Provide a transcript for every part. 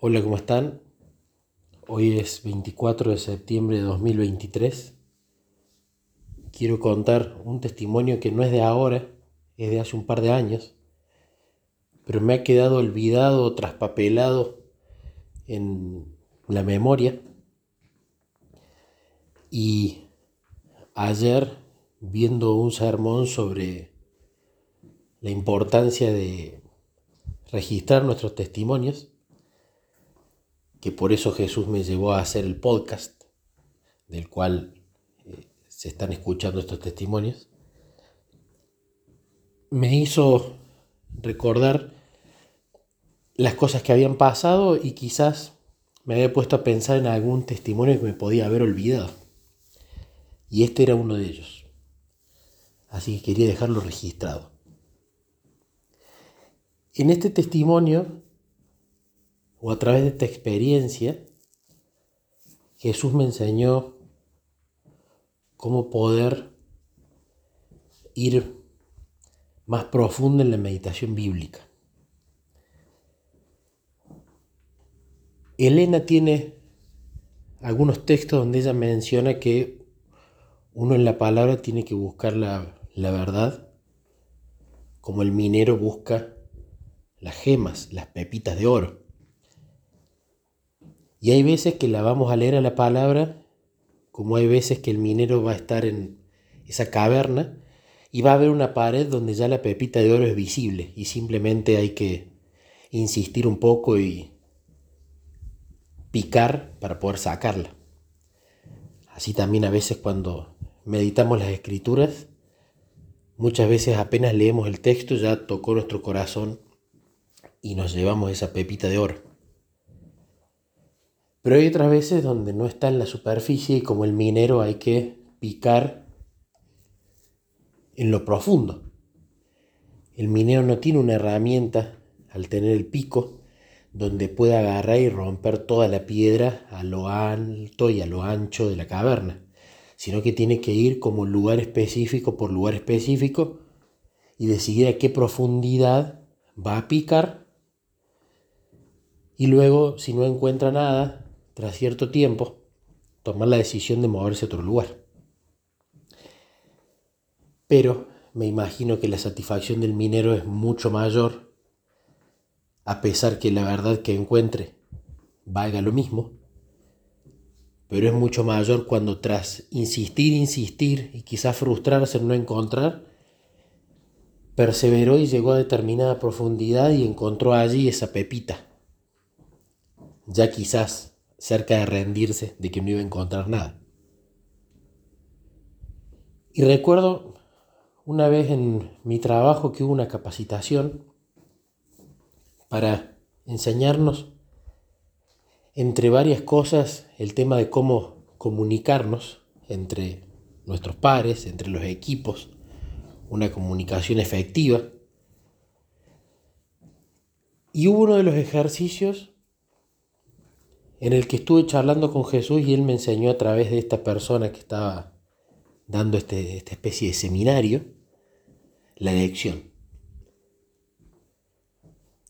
Hola, ¿cómo están? Hoy es 24 de septiembre de 2023. Quiero contar un testimonio que no es de ahora, es de hace un par de años, pero me ha quedado olvidado, traspapelado en la memoria. Y ayer, viendo un sermón sobre la importancia de registrar nuestros testimonios, que por eso Jesús me llevó a hacer el podcast, del cual eh, se están escuchando estos testimonios, me hizo recordar las cosas que habían pasado y quizás me había puesto a pensar en algún testimonio que me podía haber olvidado. Y este era uno de ellos. Así que quería dejarlo registrado. En este testimonio o a través de esta experiencia, Jesús me enseñó cómo poder ir más profundo en la meditación bíblica. Elena tiene algunos textos donde ella menciona que uno en la palabra tiene que buscar la, la verdad, como el minero busca las gemas, las pepitas de oro. Y hay veces que la vamos a leer a la palabra, como hay veces que el minero va a estar en esa caverna y va a haber una pared donde ya la pepita de oro es visible y simplemente hay que insistir un poco y picar para poder sacarla. Así también a veces cuando meditamos las escrituras, muchas veces apenas leemos el texto ya tocó nuestro corazón y nos llevamos esa pepita de oro. Pero hay otras veces donde no está en la superficie y como el minero hay que picar en lo profundo. El minero no tiene una herramienta al tener el pico donde pueda agarrar y romper toda la piedra a lo alto y a lo ancho de la caverna, sino que tiene que ir como lugar específico por lugar específico y decidir a qué profundidad va a picar y luego si no encuentra nada tras cierto tiempo, tomar la decisión de moverse a otro lugar. Pero me imagino que la satisfacción del minero es mucho mayor, a pesar que la verdad que encuentre valga lo mismo, pero es mucho mayor cuando tras insistir, insistir y quizás frustrarse en no encontrar, perseveró y llegó a determinada profundidad y encontró allí esa pepita. Ya quizás cerca de rendirse de que no iba a encontrar nada. Y recuerdo una vez en mi trabajo que hubo una capacitación para enseñarnos, entre varias cosas, el tema de cómo comunicarnos entre nuestros pares, entre los equipos, una comunicación efectiva. Y hubo uno de los ejercicios en el que estuve charlando con Jesús y él me enseñó a través de esta persona que estaba dando este, esta especie de seminario la lección.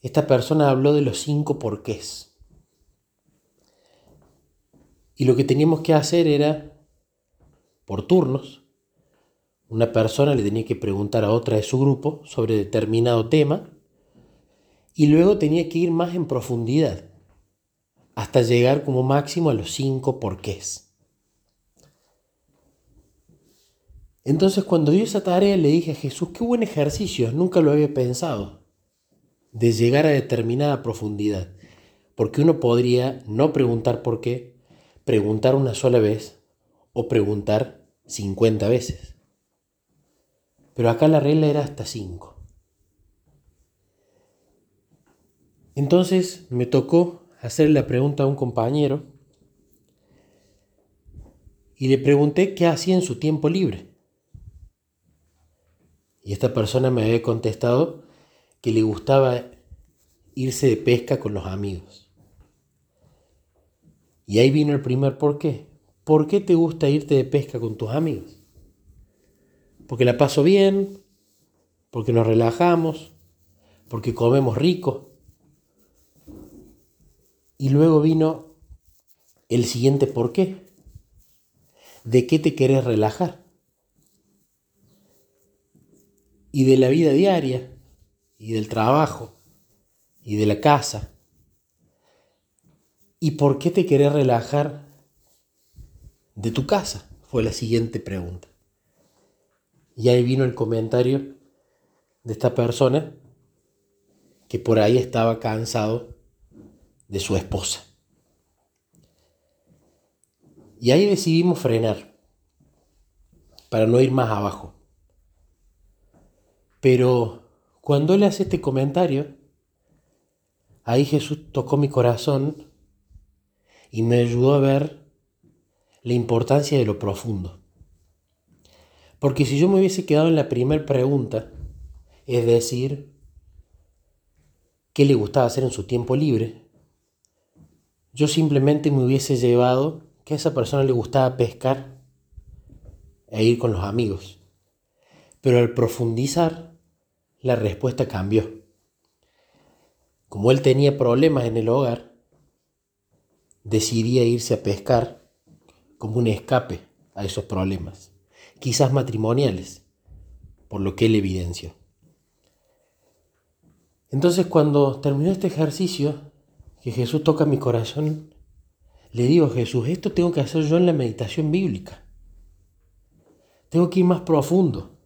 Esta persona habló de los cinco porqués. Y lo que teníamos que hacer era, por turnos, una persona le tenía que preguntar a otra de su grupo sobre determinado tema y luego tenía que ir más en profundidad hasta llegar como máximo a los cinco porqués. Entonces cuando dio esa tarea le dije a Jesús, qué buen ejercicio, nunca lo había pensado, de llegar a determinada profundidad, porque uno podría no preguntar por qué, preguntar una sola vez o preguntar 50 veces. Pero acá la regla era hasta 5. Entonces me tocó hacerle la pregunta a un compañero y le pregunté qué hacía en su tiempo libre. Y esta persona me había contestado que le gustaba irse de pesca con los amigos. Y ahí vino el primer por qué. ¿Por qué te gusta irte de pesca con tus amigos? Porque la paso bien, porque nos relajamos, porque comemos rico, Y luego vino el siguiente por qué. ¿De qué te querés relajar? Y de la vida diaria, y del trabajo, y de la casa. ¿Y por qué te querés relajar de tu casa? Fue la siguiente pregunta. Y ahí vino el comentario de esta persona que por ahí estaba cansado de su esposa. Y ahí decidimos frenar para no ir más abajo. Pero cuando él hace este comentario, ahí Jesús tocó mi corazón y me ayudó a ver la importancia de lo profundo. Porque si yo me hubiese quedado en la primera pregunta, es decir, qué le gustaba hacer en su tiempo libre, yo simplemente me hubiese llevado que a esa persona le gustaba pescar e ir con los amigos. Pero al profundizar, la respuesta cambió. Como él tenía problemas en el hogar, decidía irse a pescar como un escape a esos problemas, quizás matrimoniales, por lo que él evidenció. Entonces cuando terminó este ejercicio, que Jesús toca mi corazón, le digo a Jesús, esto tengo que hacer yo en la meditación bíblica. Tengo que ir más profundo.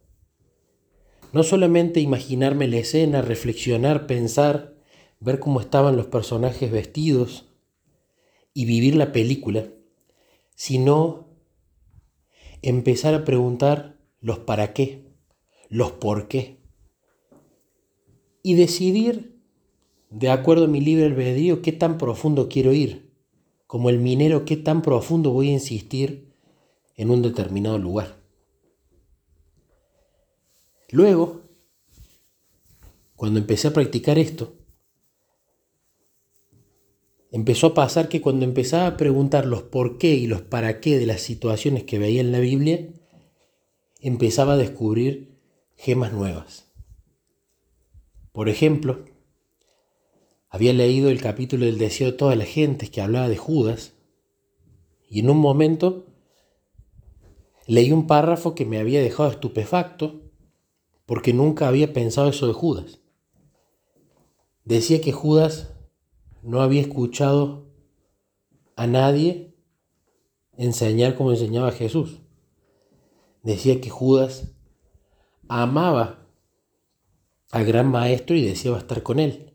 No solamente imaginarme la escena, reflexionar, pensar, ver cómo estaban los personajes vestidos y vivir la película, sino empezar a preguntar los para qué, los por qué y decidir, de acuerdo a mi libre albedrío, qué tan profundo quiero ir, como el minero, qué tan profundo voy a insistir en un determinado lugar. Luego, cuando empecé a practicar esto, empezó a pasar que cuando empezaba a preguntar los por qué y los para qué de las situaciones que veía en la Biblia, empezaba a descubrir gemas nuevas. Por ejemplo, había leído el capítulo del deseo de todas las gentes que hablaba de Judas y en un momento leí un párrafo que me había dejado estupefacto porque nunca había pensado eso de Judas. Decía que Judas no había escuchado a nadie enseñar como enseñaba Jesús. Decía que Judas amaba al gran maestro y deseaba estar con él.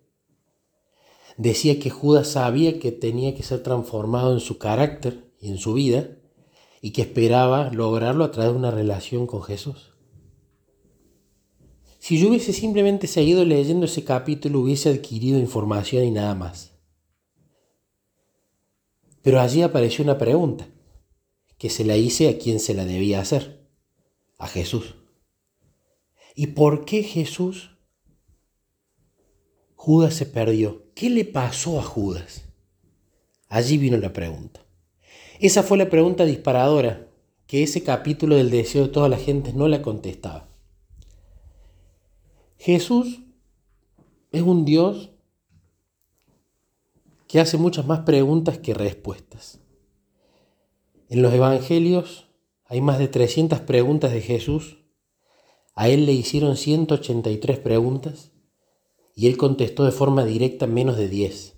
Decía que Judas sabía que tenía que ser transformado en su carácter y en su vida y que esperaba lograrlo a través de una relación con Jesús. Si yo hubiese simplemente seguido leyendo ese capítulo hubiese adquirido información y nada más. Pero allí apareció una pregunta que se la hice a quien se la debía hacer, a Jesús. ¿Y por qué Jesús Judas se perdió. ¿Qué le pasó a Judas? Allí vino la pregunta. Esa fue la pregunta disparadora que ese capítulo del deseo de toda la gente no la contestaba. Jesús es un Dios que hace muchas más preguntas que respuestas. En los evangelios hay más de 300 preguntas de Jesús. A él le hicieron 183 preguntas y él contestó de forma directa menos de 10.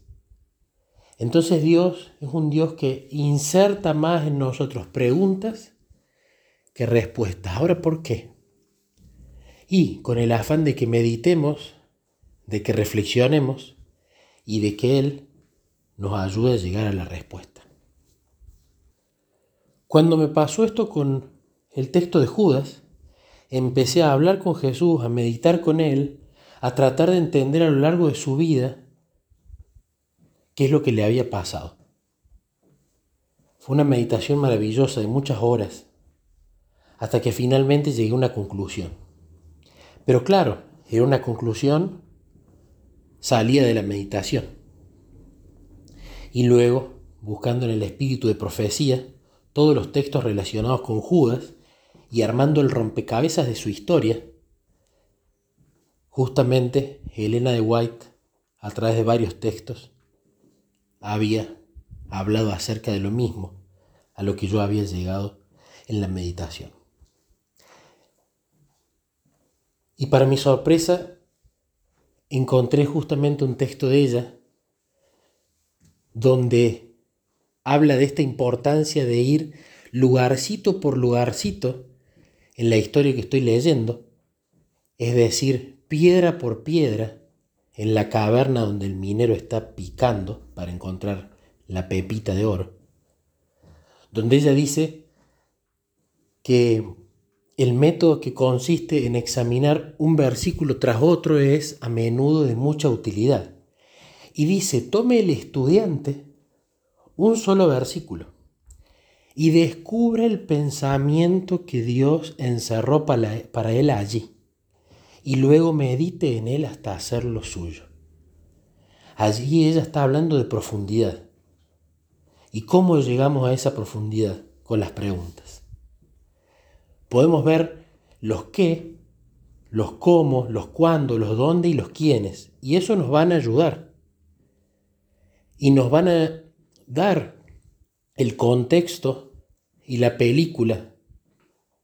Entonces Dios es un Dios que inserta más en nosotros preguntas que respuestas. Ahora, ¿por qué? Y con el afán de que meditemos, de que reflexionemos y de que Él nos ayude a llegar a la respuesta. Cuando me pasó esto con el texto de Judas, empecé a hablar con Jesús, a meditar con Él a tratar de entender a lo largo de su vida qué es lo que le había pasado. Fue una meditación maravillosa de muchas horas, hasta que finalmente llegué a una conclusión. Pero claro, era una conclusión salida de la meditación. Y luego, buscando en el espíritu de profecía todos los textos relacionados con Judas y armando el rompecabezas de su historia, Justamente Elena de White, a través de varios textos, había hablado acerca de lo mismo a lo que yo había llegado en la meditación. Y para mi sorpresa, encontré justamente un texto de ella donde habla de esta importancia de ir lugarcito por lugarcito en la historia que estoy leyendo, es decir, piedra por piedra, en la caverna donde el minero está picando para encontrar la pepita de oro, donde ella dice que el método que consiste en examinar un versículo tras otro es a menudo de mucha utilidad. Y dice, tome el estudiante un solo versículo y descubre el pensamiento que Dios encerró para, él allí y luego medite en él hasta hacerlo suyo. Allí ella está hablando de profundidad. ¿Y cómo llegamos a esa profundidad? Con las preguntas. Podemos ver los qué, los cómo, los cuándo, los dónde y los quiénes. Y eso nos van a ayudar. Y nos van a dar el contexto y la película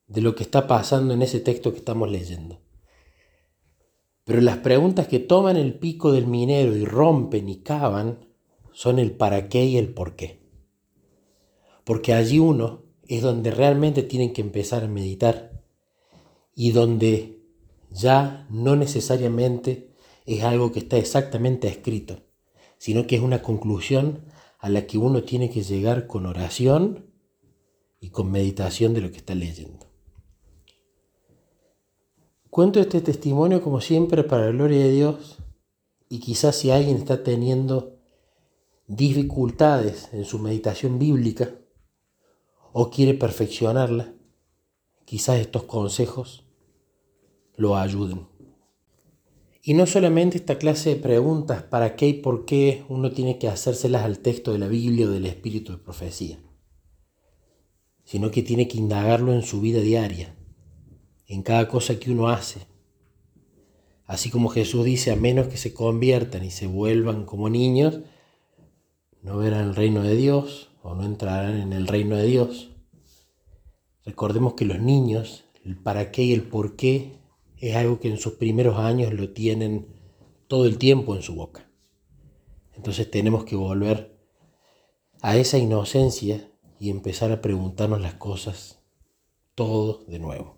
de lo que está pasando en ese texto que estamos leyendo. Pero las preguntas que toman el pico del minero y rompen y cavan son el para qué y el por qué. Porque allí uno es donde realmente tienen que empezar a meditar y donde ya no necesariamente es algo que está exactamente escrito, sino que es una conclusión a la que uno tiene que llegar con oración y con meditación de lo que está leyendo. Cuento este testimonio como siempre para la gloria de Dios y quizás si alguien está teniendo dificultades en su meditación bíblica o quiere perfeccionarla, quizás estos consejos lo ayuden. Y no solamente esta clase de preguntas, para qué y por qué uno tiene que hacérselas al texto de la Biblia o del espíritu de profecía, sino que tiene que indagarlo en su vida diaria, en cada cosa que uno hace. Así como Jesús dice, a menos que se conviertan y se vuelvan como niños, no verán el reino de Dios o no entrarán en el reino de Dios. Recordemos que los niños, el para qué y el por qué, es algo que en sus primeros años lo tienen todo el tiempo en su boca. Entonces tenemos que volver a esa inocencia y empezar a preguntarnos las cosas todo de nuevo.